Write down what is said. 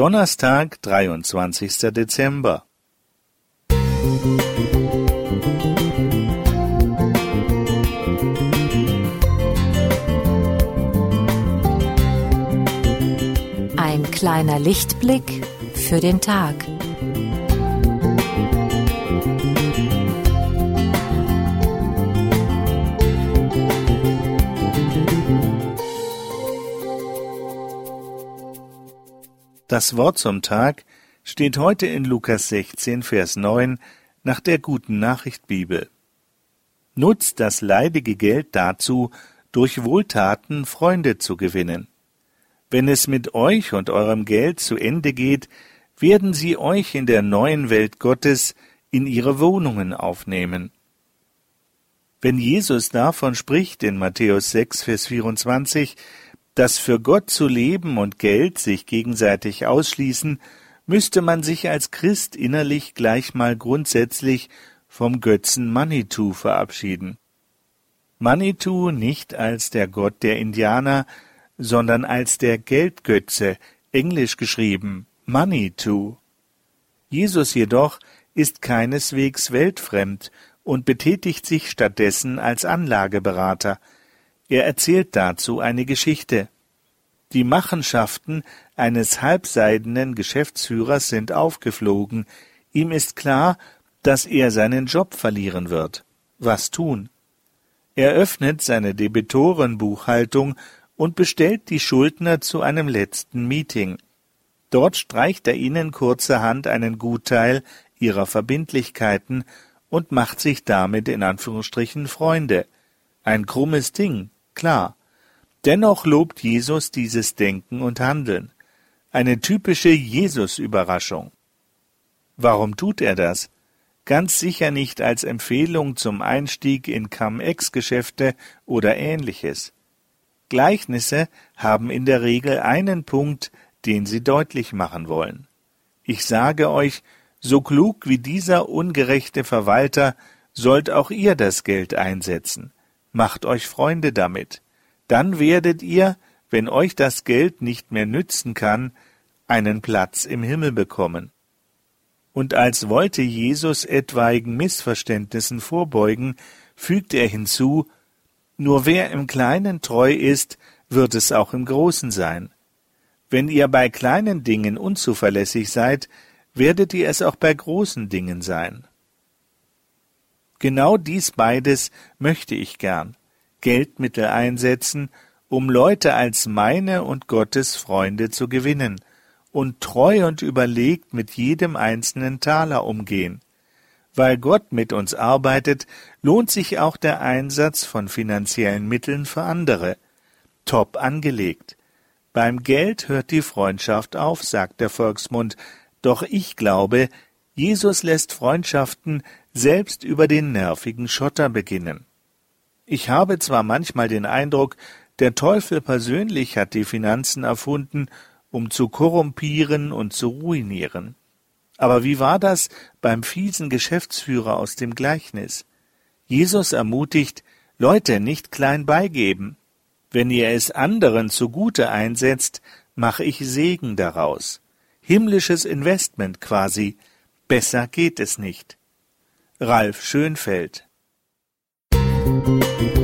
Donnerstag, 23. Dezember. Ein kleiner Lichtblick für den Tag. Das Wort zum Tag steht heute in Lukas 16, Vers 9 nach der guten Nachricht Bibel. Nutzt das leidige Geld dazu, durch Wohltaten Freunde zu gewinnen. Wenn es mit euch und eurem Geld zu Ende geht, werden sie euch in der neuen Welt Gottes in ihre Wohnungen aufnehmen. Wenn Jesus davon spricht in Matthäus 6, Vers 24, dass für Gott zu leben und Geld sich gegenseitig ausschließen, müsste man sich als Christ innerlich gleich mal grundsätzlich vom Götzen Manitou verabschieden. Manitou nicht als der Gott der Indianer, sondern als der Geldgötze, englisch geschrieben Manitou. Jesus jedoch ist keineswegs weltfremd und betätigt sich stattdessen als Anlageberater, er erzählt dazu eine Geschichte. Die Machenschaften eines halbseidenen Geschäftsführers sind aufgeflogen. Ihm ist klar, dass er seinen Job verlieren wird. Was tun? Er öffnet seine Debitorenbuchhaltung und bestellt die Schuldner zu einem letzten Meeting. Dort streicht er ihnen kurzerhand einen Gutteil ihrer Verbindlichkeiten und macht sich damit in Anführungsstrichen Freunde. Ein krummes Ding, klar. Dennoch lobt Jesus dieses Denken und Handeln. Eine typische Jesus-Überraschung. Warum tut er das? Ganz sicher nicht als Empfehlung zum Einstieg in Cum-Ex-Geschäfte oder ähnliches. Gleichnisse haben in der Regel einen Punkt, den sie deutlich machen wollen. Ich sage euch, so klug wie dieser ungerechte Verwalter sollt auch ihr das Geld einsetzen macht euch Freunde damit. Dann werdet ihr, wenn euch das Geld nicht mehr nützen kann, einen Platz im Himmel bekommen. Und als wollte Jesus etwaigen Missverständnissen vorbeugen, fügt er hinzu, nur wer im Kleinen treu ist, wird es auch im Großen sein. Wenn ihr bei kleinen Dingen unzuverlässig seid, werdet ihr es auch bei großen Dingen sein. Genau dies beides möchte ich gern. Geldmittel einsetzen, um Leute als meine und Gottes Freunde zu gewinnen und treu und überlegt mit jedem einzelnen Taler umgehen. Weil Gott mit uns arbeitet, lohnt sich auch der Einsatz von finanziellen Mitteln für andere. Top angelegt. Beim Geld hört die Freundschaft auf, sagt der Volksmund, doch ich glaube, Jesus lässt Freundschaften selbst über den nervigen Schotter beginnen. Ich habe zwar manchmal den Eindruck, der Teufel persönlich hat die Finanzen erfunden, um zu korrumpieren und zu ruinieren. Aber wie war das beim fiesen Geschäftsführer aus dem Gleichnis? Jesus ermutigt, Leute nicht klein beigeben. Wenn ihr es anderen zugute einsetzt, mache ich Segen daraus. Himmlisches Investment quasi. Besser geht es nicht. Ralf Schönfeld Musik